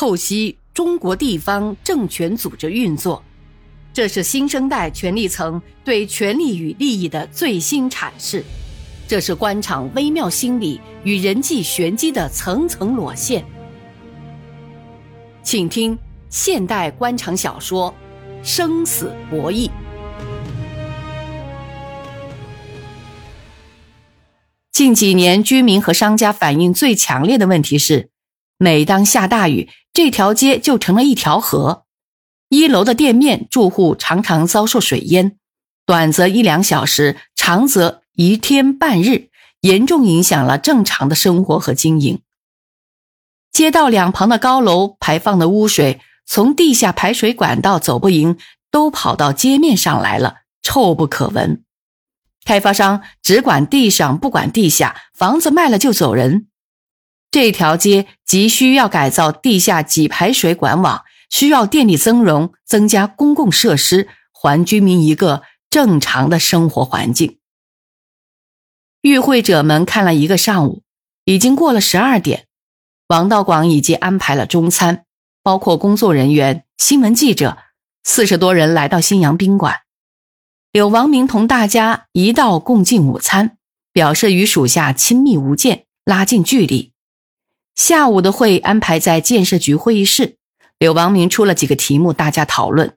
透析中国地方政权组织运作，这是新生代权力层对权力与利益的最新阐释，这是官场微妙心理与人际玄机的层层裸现。请听现代官场小说《生死博弈》。近几年，居民和商家反映最强烈的问题是。每当下大雨，这条街就成了一条河。一楼的店面住户常常遭受水淹，短则一两小时，长则一天半日，严重影响了正常的生活和经营。街道两旁的高楼排放的污水，从地下排水管道走不赢，都跑到街面上来了，臭不可闻。开发商只管地上，不管地下，房子卖了就走人。这条街急需要改造地下给排水管网，需要电力增容，增加公共设施，还居民一个正常的生活环境。与会者们看了一个上午，已经过了十二点。王道广已经安排了中餐，包括工作人员、新闻记者，四十多人来到新阳宾馆。柳王明同大家一道共进午餐，表示与属下亲密无间，拉近距离。下午的会安排在建设局会议室，柳王明出了几个题目，大家讨论，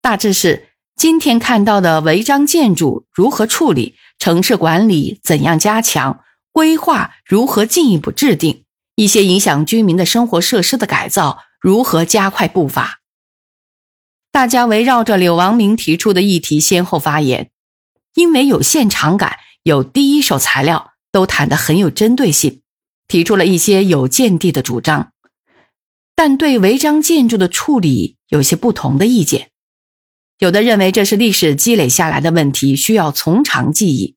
大致是今天看到的违章建筑如何处理，城市管理怎样加强，规划如何进一步制定，一些影响居民的生活设施的改造如何加快步伐。大家围绕着柳王明提出的议题先后发言，因为有现场感，有第一手材料，都谈得很有针对性。提出了一些有见地的主张，但对违章建筑的处理有些不同的意见。有的认为这是历史积累下来的问题，需要从长计议。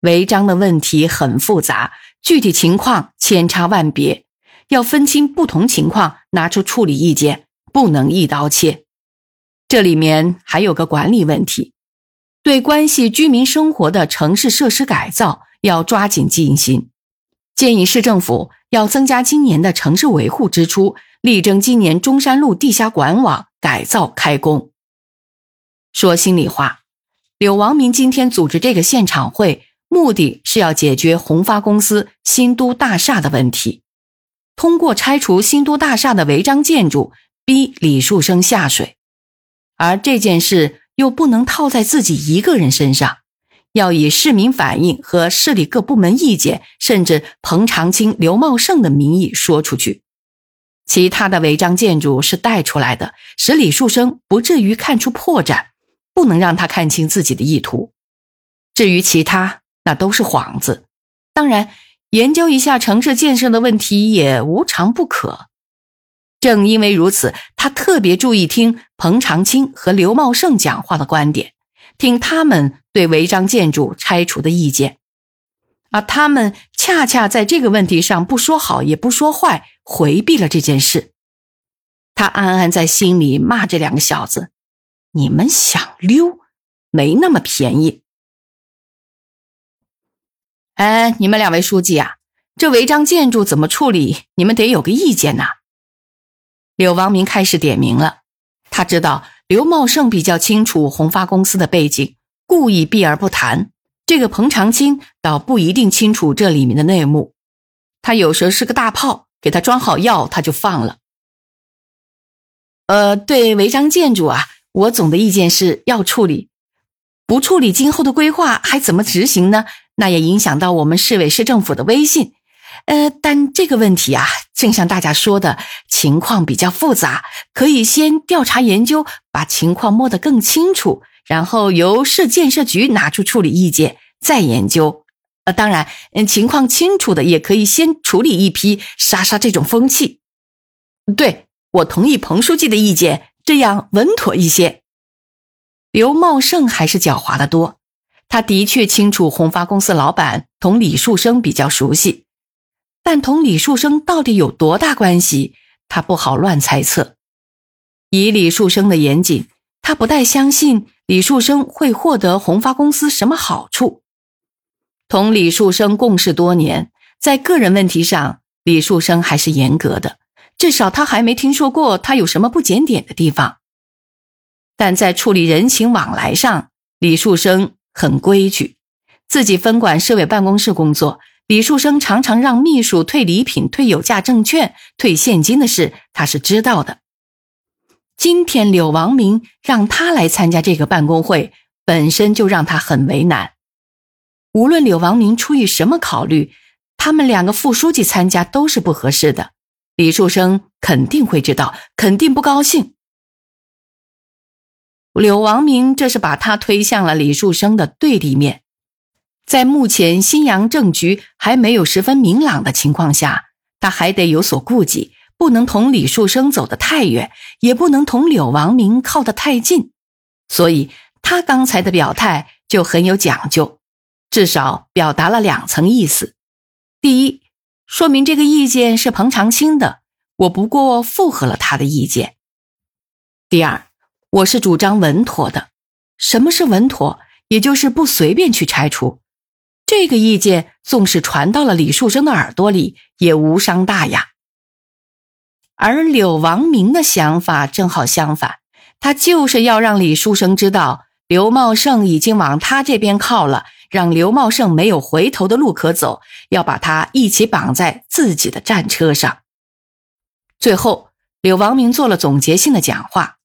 违章的问题很复杂，具体情况千差万别，要分清不同情况，拿出处理意见，不能一刀切。这里面还有个管理问题，对关系居民生活的城市设施改造要抓紧进行。建议市政府要增加今年的城市维护支出，力争今年中山路地下管网改造开工。说心里话，柳王明今天组织这个现场会，目的是要解决宏发公司新都大厦的问题，通过拆除新都大厦的违章建筑，逼李树生下水。而这件事又不能套在自己一个人身上。要以市民反映和市里各部门意见，甚至彭长青、刘茂盛的名义说出去。其他的违章建筑是带出来的，使李树生不至于看出破绽，不能让他看清自己的意图。至于其他，那都是幌子。当然，研究一下城市建设的问题也无常不可。正因为如此，他特别注意听彭长青和刘茂盛讲话的观点。听他们对违章建筑拆除的意见，而他们恰恰在这个问题上不说好也不说坏，回避了这件事。他暗暗在心里骂这两个小子：“你们想溜，没那么便宜。”哎，你们两位书记啊，这违章建筑怎么处理？你们得有个意见呐。柳王明开始点名了，他知道。刘茂盛比较清楚宏发公司的背景，故意避而不谈。这个彭长青倒不一定清楚这里面的内幕，他有时候是个大炮，给他装好药，他就放了。呃，对违章建筑啊，我总的意见是要处理，不处理，今后的规划还怎么执行呢？那也影响到我们市委市政府的威信。呃，但这个问题啊，正像大家说的，情况比较复杂，可以先调查研究，把情况摸得更清楚，然后由市建设局拿出处理意见，再研究。呃，当然，嗯，情况清楚的也可以先处理一批，杀杀这种风气。对我同意彭书记的意见，这样稳妥一些。刘茂盛还是狡猾的多，他的确清楚宏发公司老板同李树生比较熟悉。但同李树生到底有多大关系？他不好乱猜测。以李树生的严谨，他不太相信李树生会获得宏发公司什么好处。同李树生共事多年，在个人问题上，李树生还是严格的，至少他还没听说过他有什么不检点的地方。但在处理人情往来上，李树生很规矩。自己分管市委办公室工作，李树生常常让秘书退礼品、退有价证券、退现金的事，他是知道的。今天柳王明让他来参加这个办公会，本身就让他很为难。无论柳王明出于什么考虑，他们两个副书记参加都是不合适的。李树生肯定会知道，肯定不高兴。柳王明这是把他推向了李树生的对立面。在目前新阳政局还没有十分明朗的情况下，他还得有所顾忌，不能同李树生走得太远，也不能同柳王明靠得太近。所以，他刚才的表态就很有讲究，至少表达了两层意思：第一，说明这个意见是彭长青的，我不过附和了他的意见；第二，我是主张稳妥的。什么是稳妥？也就是不随便去拆除。这个意见纵使传到了李树生的耳朵里，也无伤大雅。而柳王明的想法正好相反，他就是要让李树生知道刘茂盛已经往他这边靠了，让刘茂盛没有回头的路可走，要把他一起绑在自己的战车上。最后，柳王明做了总结性的讲话，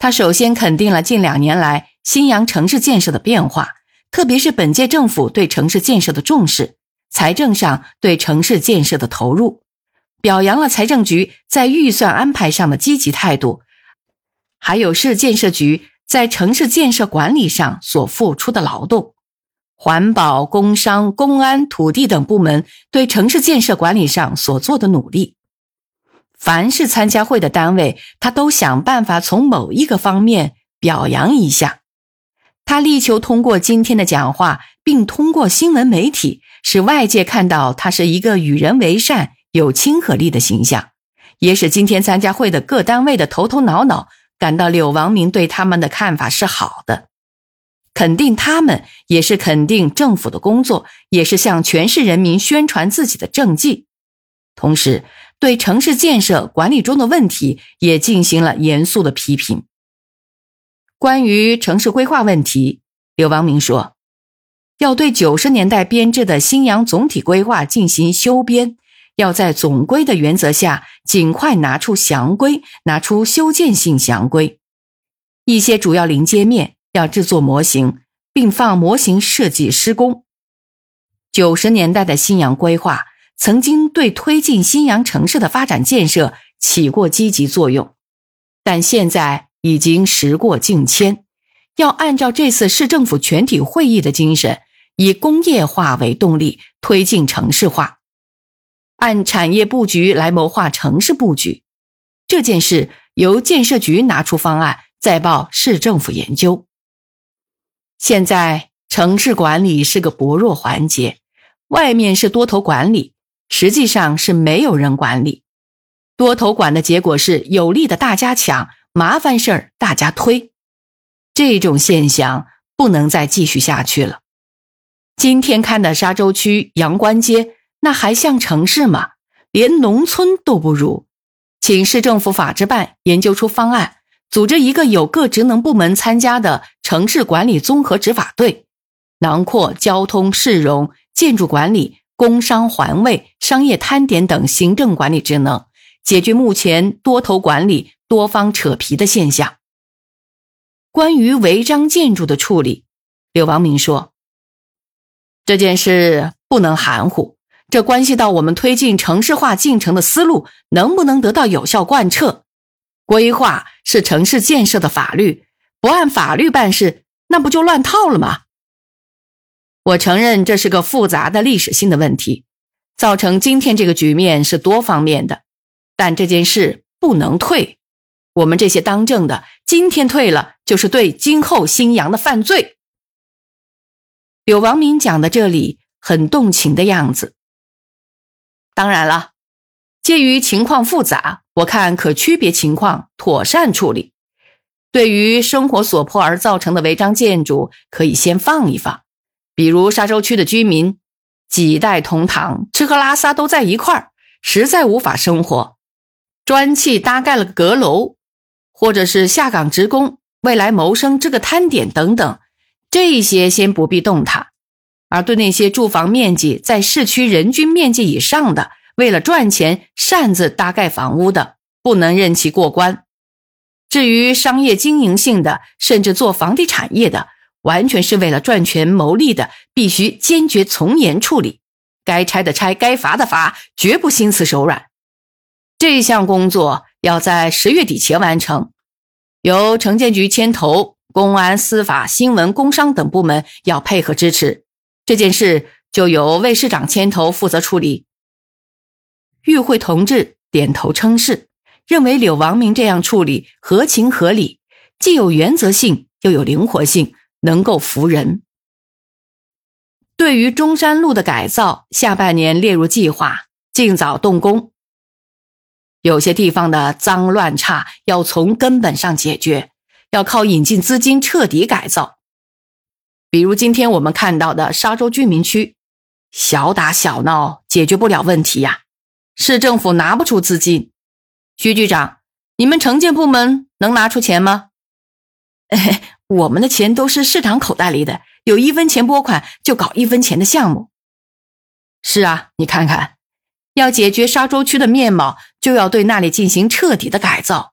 他首先肯定了近两年来新阳城市建设的变化。特别是本届政府对城市建设的重视，财政上对城市建设的投入，表扬了财政局在预算安排上的积极态度，还有市建设局在城市建设管理上所付出的劳动，环保、工商、公安、土地等部门对城市建设管理上所做的努力。凡是参加会的单位，他都想办法从某一个方面表扬一下。他力求通过今天的讲话，并通过新闻媒体，使外界看到他是一个与人为善、有亲和力的形象，也使今天参加会的各单位的头头脑脑感到柳王明对他们的看法是好的，肯定他们，也是肯定政府的工作，也是向全市人民宣传自己的政绩，同时对城市建设管理中的问题也进行了严肃的批评。关于城市规划问题，刘王明说，要对九十年代编制的新阳总体规划进行修编，要在总规的原则下，尽快拿出详规，拿出修建性详规，一些主要临街面要制作模型，并放模型设计施工。九十年代的新阳规划曾经对推进新阳城市的发展建设起过积极作用，但现在。已经时过境迁，要按照这次市政府全体会议的精神，以工业化为动力推进城市化，按产业布局来谋划城市布局。这件事由建设局拿出方案，再报市政府研究。现在城市管理是个薄弱环节，外面是多头管理，实际上是没有人管理。多头管的结果是有利的大家抢。麻烦事儿大家推，这种现象不能再继续下去了。今天看的沙洲区阳关街，那还像城市吗？连农村都不如。请市政府法制办研究出方案，组织一个有各职能部门参加的城市管理综合执法队，囊括交通、市容、建筑管理、工商环卫、商业摊点等行政管理职能，解决目前多头管理。多方扯皮的现象。关于违章建筑的处理，柳王明说：“这件事不能含糊，这关系到我们推进城市化进程的思路能不能得到有效贯彻。规划是城市建设的法律，不按法律办事，那不就乱套了吗？我承认这是个复杂的历史性的问题，造成今天这个局面是多方面的，但这件事不能退。”我们这些当政的，今天退了，就是对今后新阳的犯罪。柳王明讲的这里很动情的样子。当然了，鉴于情况复杂，我看可区别情况妥善处理。对于生活所迫而造成的违章建筑，可以先放一放。比如沙洲区的居民几代同堂，吃喝拉撒都在一块儿，实在无法生活。砖砌搭盖了阁楼，或者是下岗职工未来谋生这个摊点等等，这些先不必动它。而对那些住房面积在市区人均面积以上的，为了赚钱擅自搭盖房屋的，不能任其过关。至于商业经营性的，甚至做房地产业的，完全是为了赚钱牟利的，必须坚决从严处理。该拆的拆，该罚的罚，绝不心慈手软。这项工作要在十月底前完成，由城建局牵头，公安、司法、新闻、工商等部门要配合支持。这件事就由魏市长牵头负责处理。与会同志点头称是，认为柳王明这样处理合情合理，既有原则性，又有灵活性，能够服人。对于中山路的改造，下半年列入计划，尽早动工。有些地方的脏乱差要从根本上解决，要靠引进资金彻底改造。比如今天我们看到的沙洲居民区，小打小闹解决不了问题呀，市政府拿不出资金。徐局长，你们城建部门能拿出钱吗？我们的钱都是市长口袋里的。有一分钱拨款就搞一分钱的项目，是啊，你看看，要解决沙洲区的面貌，就要对那里进行彻底的改造。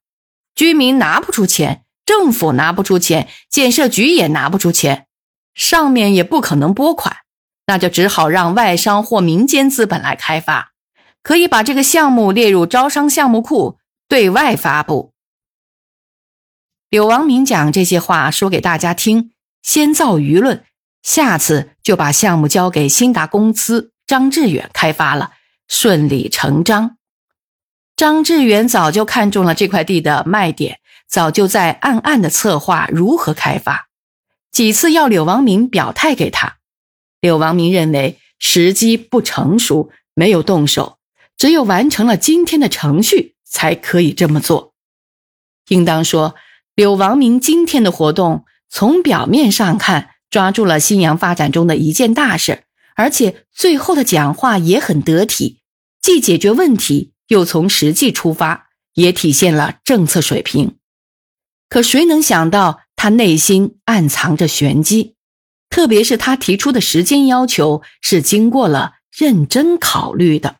居民拿不出钱，政府拿不出钱，建设局也拿不出钱，上面也不可能拨款，那就只好让外商或民间资本来开发，可以把这个项目列入招商项目库，对外发布。柳王明讲这些话说给大家听。先造舆论，下次就把项目交给新达公司张志远开发了，顺理成章。张志远早就看中了这块地的卖点，早就在暗暗的策划如何开发，几次要柳王明表态给他。柳王明认为时机不成熟，没有动手，只有完成了今天的程序，才可以这么做。应当说，柳王明今天的活动。从表面上看，抓住了新阳发展中的一件大事，而且最后的讲话也很得体，既解决问题，又从实际出发，也体现了政策水平。可谁能想到，他内心暗藏着玄机？特别是他提出的时间要求，是经过了认真考虑的。